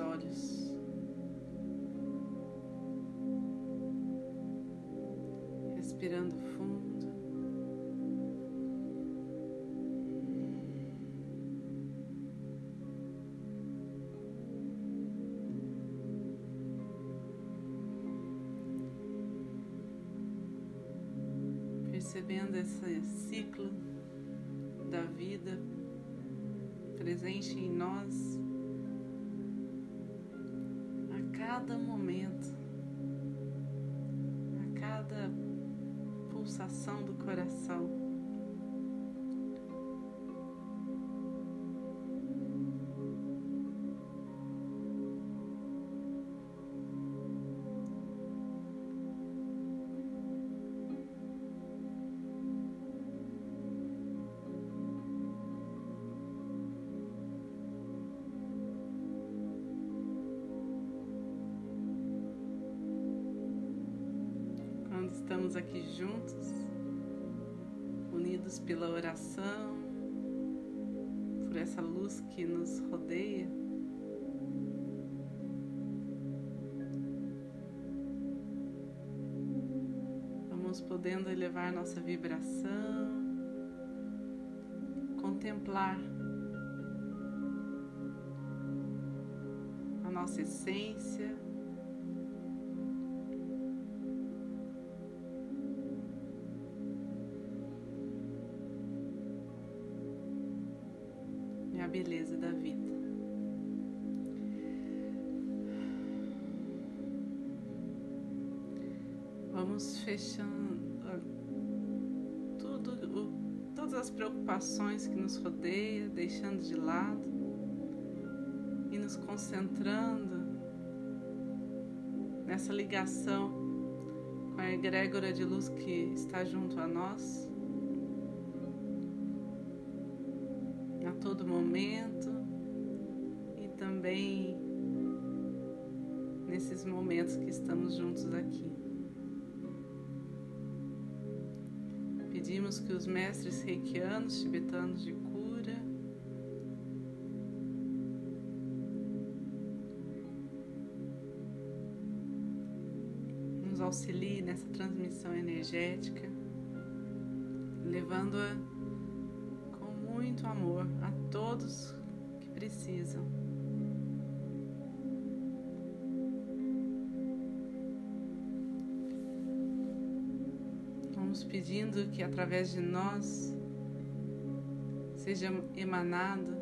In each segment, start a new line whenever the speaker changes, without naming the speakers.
olhos. Respirando fundo. Percebendo esse ciclo da vida presente em nós cada momento, a cada pulsação do coração. Podendo elevar nossa vibração, contemplar a nossa essência. Preocupações que nos rodeiam, deixando de lado e nos concentrando nessa ligação com a egrégora de luz que está junto a nós. todo momento e também nesses momentos que estamos juntos aqui. Pedimos que os mestres reikianos tibetanos de cura nos auxiliem nessa transmissão energética, levando-a muito amor a todos que precisam. Vamos pedindo que através de nós seja emanado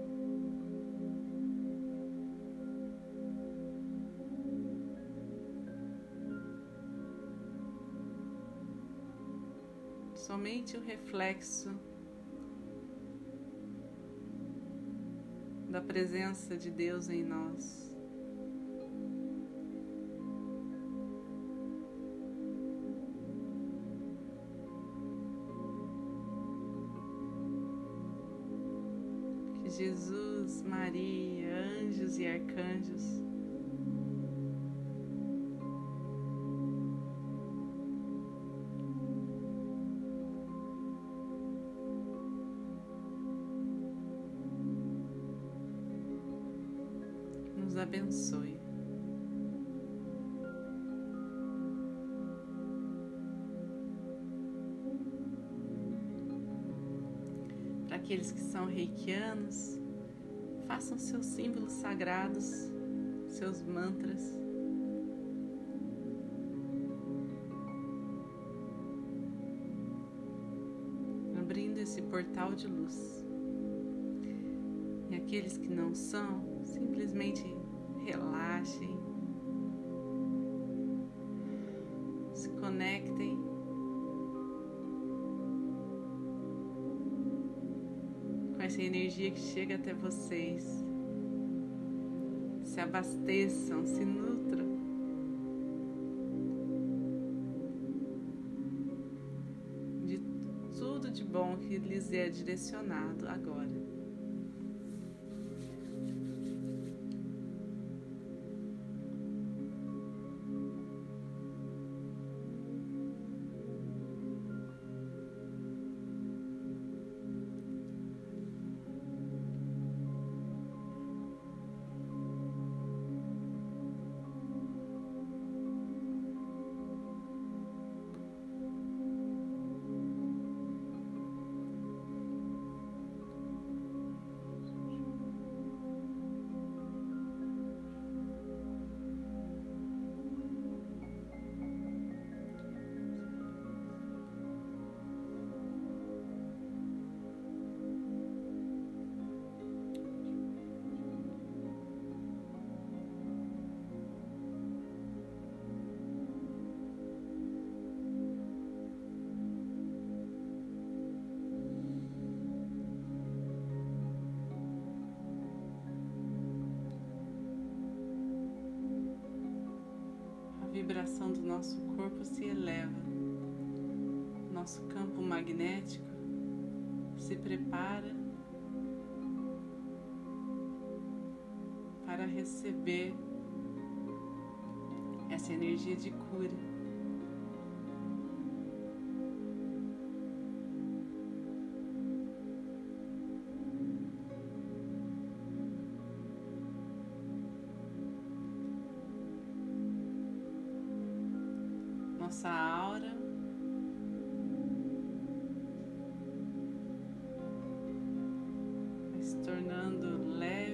somente o reflexo da presença de Deus em nós. Jesus, Maria, anjos e arcanjos abençoe. Reikianos, façam seus símbolos sagrados, seus mantras. Abrindo esse portal de luz. E aqueles que não são, simplesmente relaxem, se conectem. Essa energia que chega até vocês, se abasteçam, se nutram. de tudo de bom que lhes é direcionado agora. Vibração do nosso corpo se eleva. Nosso campo magnético se prepara para receber essa energia de cura. Aura. Vai se tornando leve.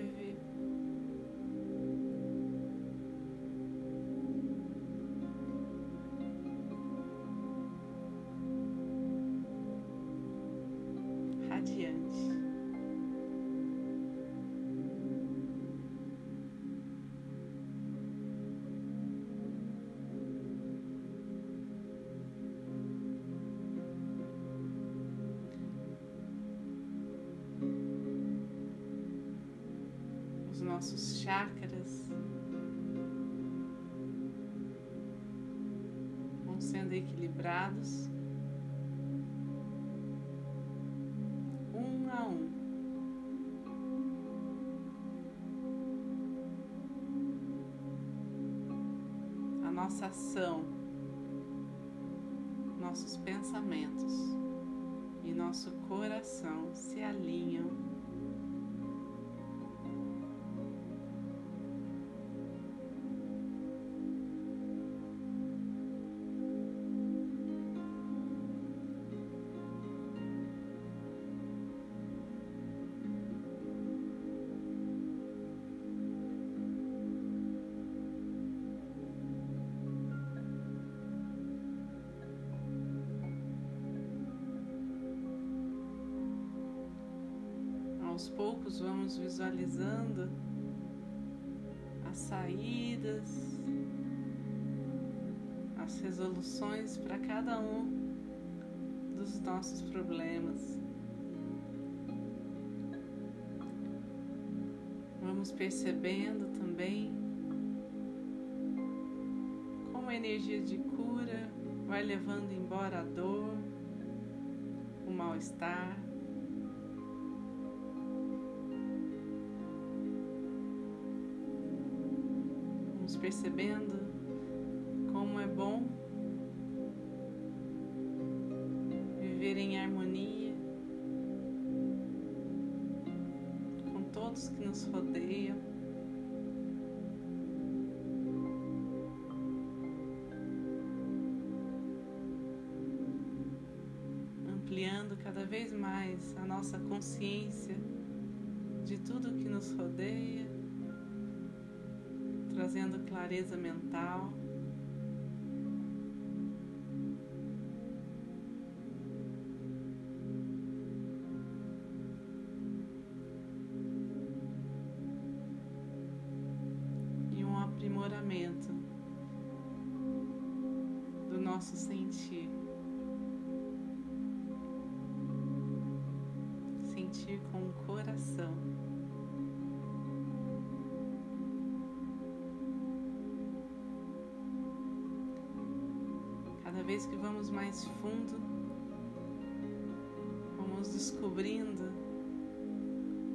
Nossos chakras vão sendo equilibrados um a um. A nossa ação, nossos pensamentos e nosso coração se alinham aos poucos vamos visualizando as saídas, as resoluções para cada um dos nossos problemas. Vamos percebendo também como a energia de cura vai levando embora a dor, o mal-estar. Percebendo como é bom viver em harmonia com todos que nos rodeiam. Ampliando cada vez mais a nossa consciência de tudo que nos rodeia trazendo clareza mental. E um aprimoramento do nosso sentir. Vez que vamos mais fundo, vamos descobrindo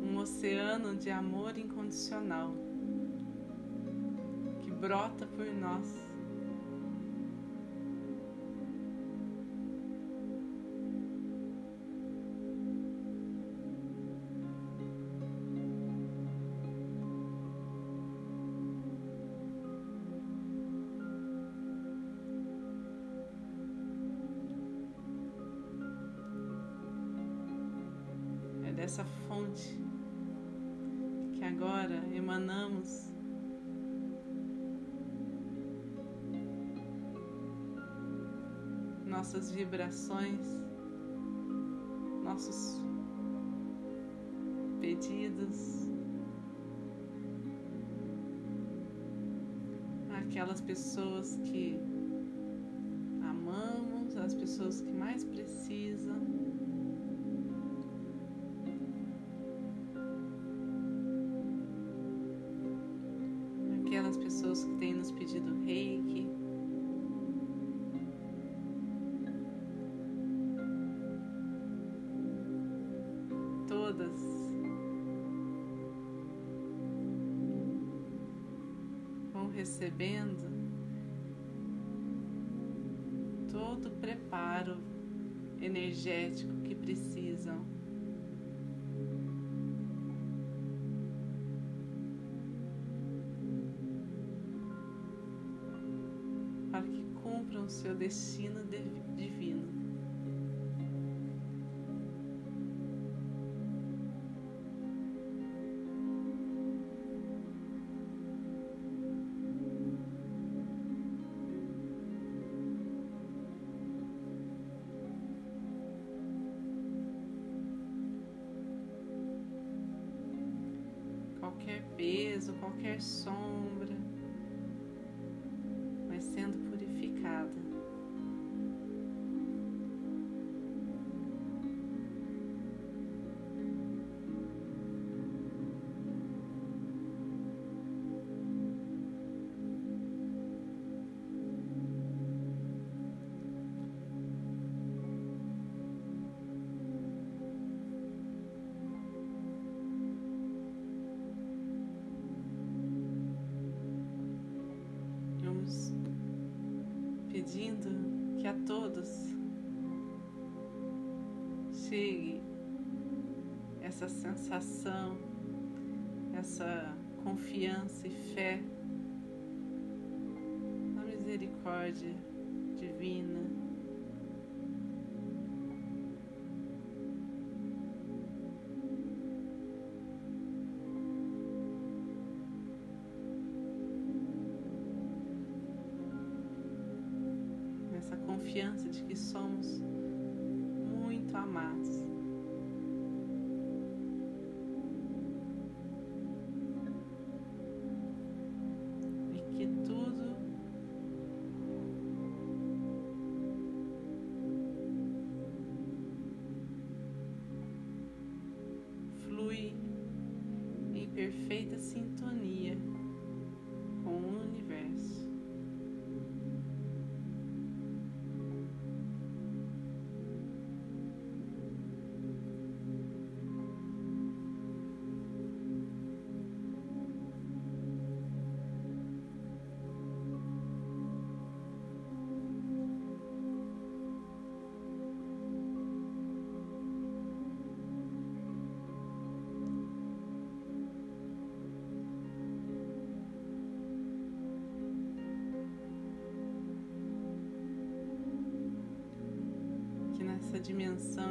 um oceano de amor incondicional que brota por nós. Dessa fonte que agora emanamos nossas vibrações, nossos pedidos, aquelas pessoas que amamos, as pessoas que mais precisam. aquelas pessoas que têm nos pedido reiki. Todas. vão recebendo todo o preparo energético que precisam. Seu destino divino. qualquer peso, qualquer sombra, que a todos chegue essa sensação, essa confiança e fé na misericórdia divina. Somos muito amados.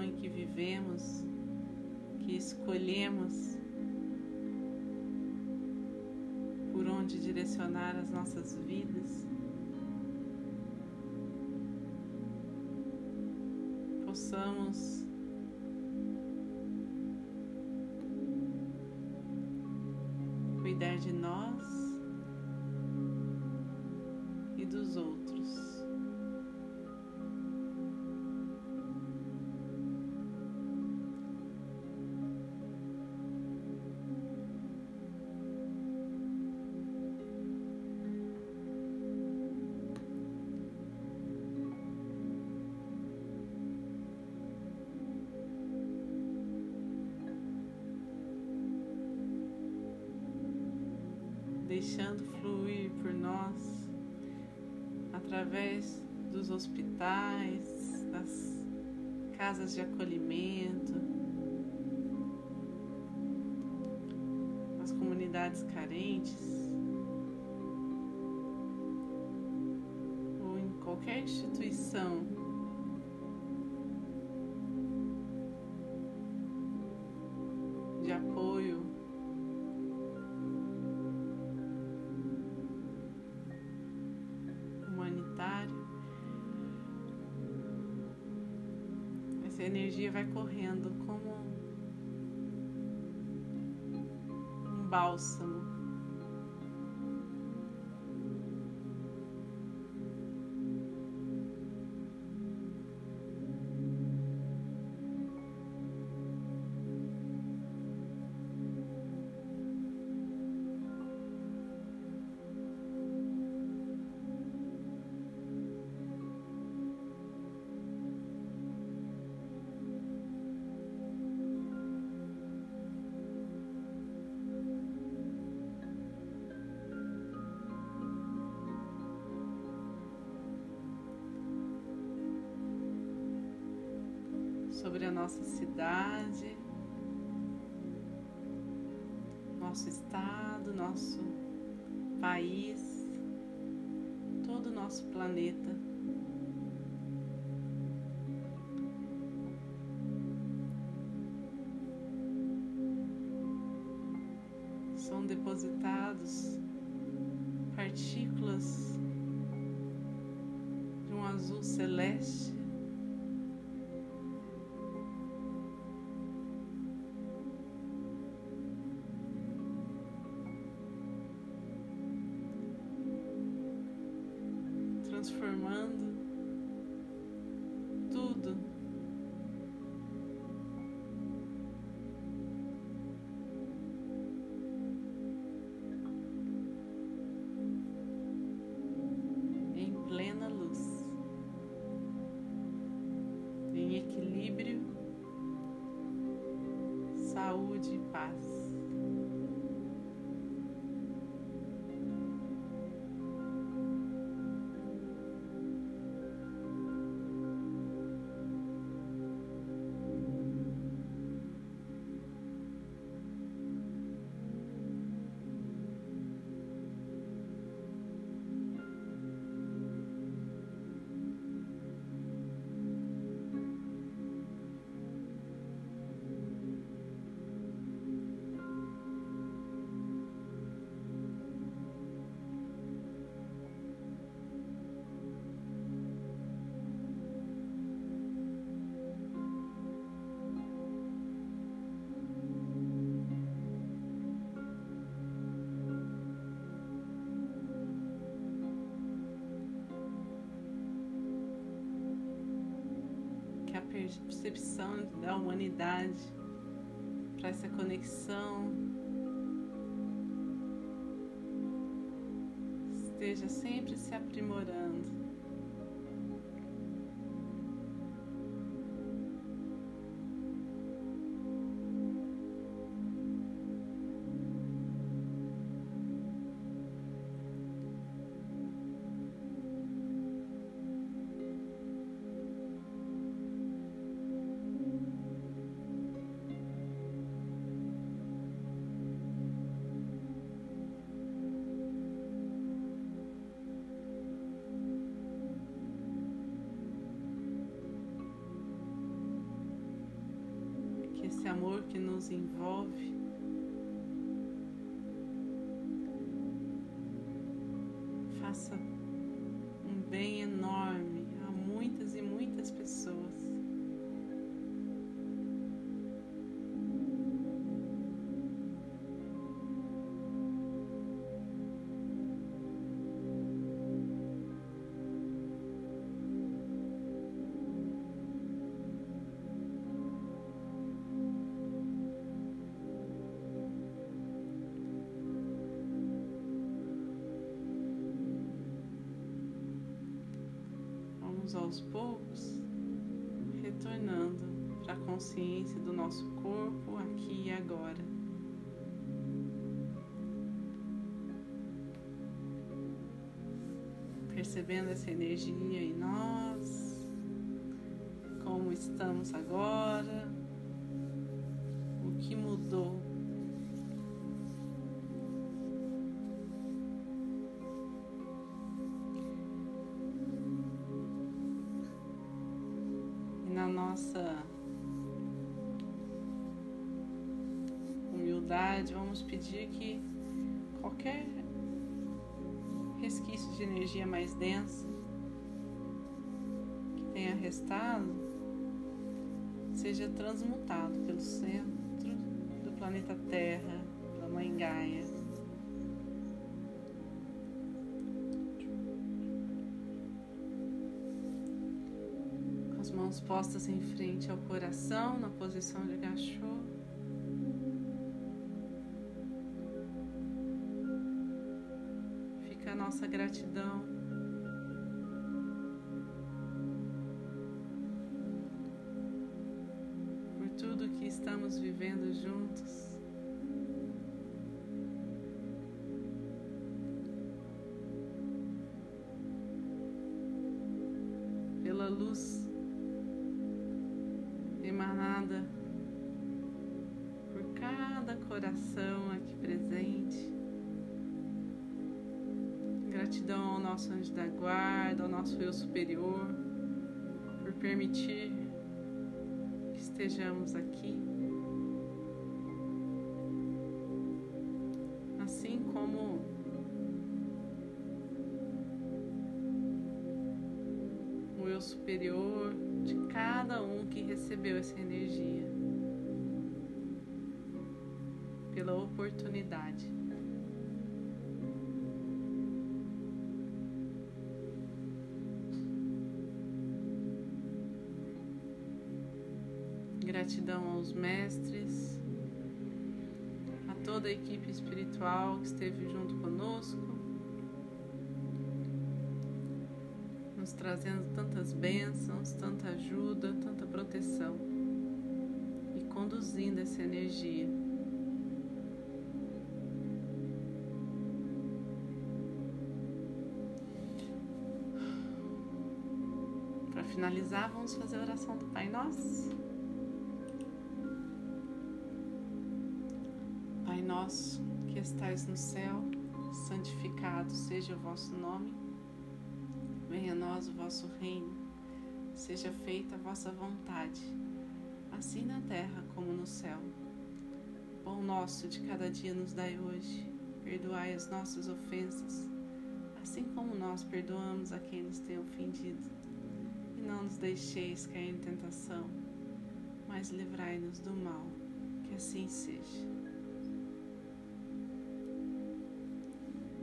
Em que vivemos, que escolhemos por onde direcionar as nossas vidas, possamos deixando fluir por nós através dos hospitais, das casas de acolhimento, das comunidades carentes ou em qualquer instituição sobre a nossa cidade, nosso estado, nosso país, todo o nosso planeta. São depositados partículas de um azul celeste a percepção da humanidade para essa conexão esteja sempre se aprimorando. Que nos envolve. Faça aos poucos retornando para a consciência do nosso corpo aqui e agora. Percebendo essa energia em nós, como estamos agora, o que mudou na nossa humildade, vamos pedir que qualquer resquício de energia mais densa que tenha restado seja transmutado pelo centro do planeta Terra, pela Mãe Gaia. Mãos postas em frente ao coração, na posição de gachô. Fica a nossa gratidão. Por tudo que estamos vivendo juntos. Coração aqui presente. Gratidão ao nosso anjo da guarda, ao nosso eu superior, por permitir que estejamos aqui. Assim como o eu superior de cada um que recebeu essa energia, pela oportunidade. Gratidão aos mestres, a toda a equipe espiritual que esteve junto conosco, nos trazendo tantas bênçãos, tanta ajuda, tanta proteção e conduzindo essa energia. Finalizar, vamos fazer a oração do Pai Nosso. Pai nosso que estais no céu, santificado seja o vosso nome. Venha a nós o vosso reino. Seja feita a vossa vontade, assim na terra como no céu. Pão nosso de cada dia nos dai hoje. Perdoai as nossas ofensas, assim como nós perdoamos a quem nos tem ofendido. Não nos deixeis cair em tentação, mas livrai-nos do mal. Que assim seja.